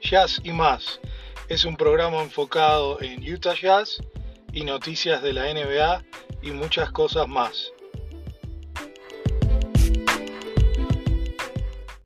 Jazz y más. Es un programa enfocado en Utah Jazz y noticias de la NBA y muchas cosas más.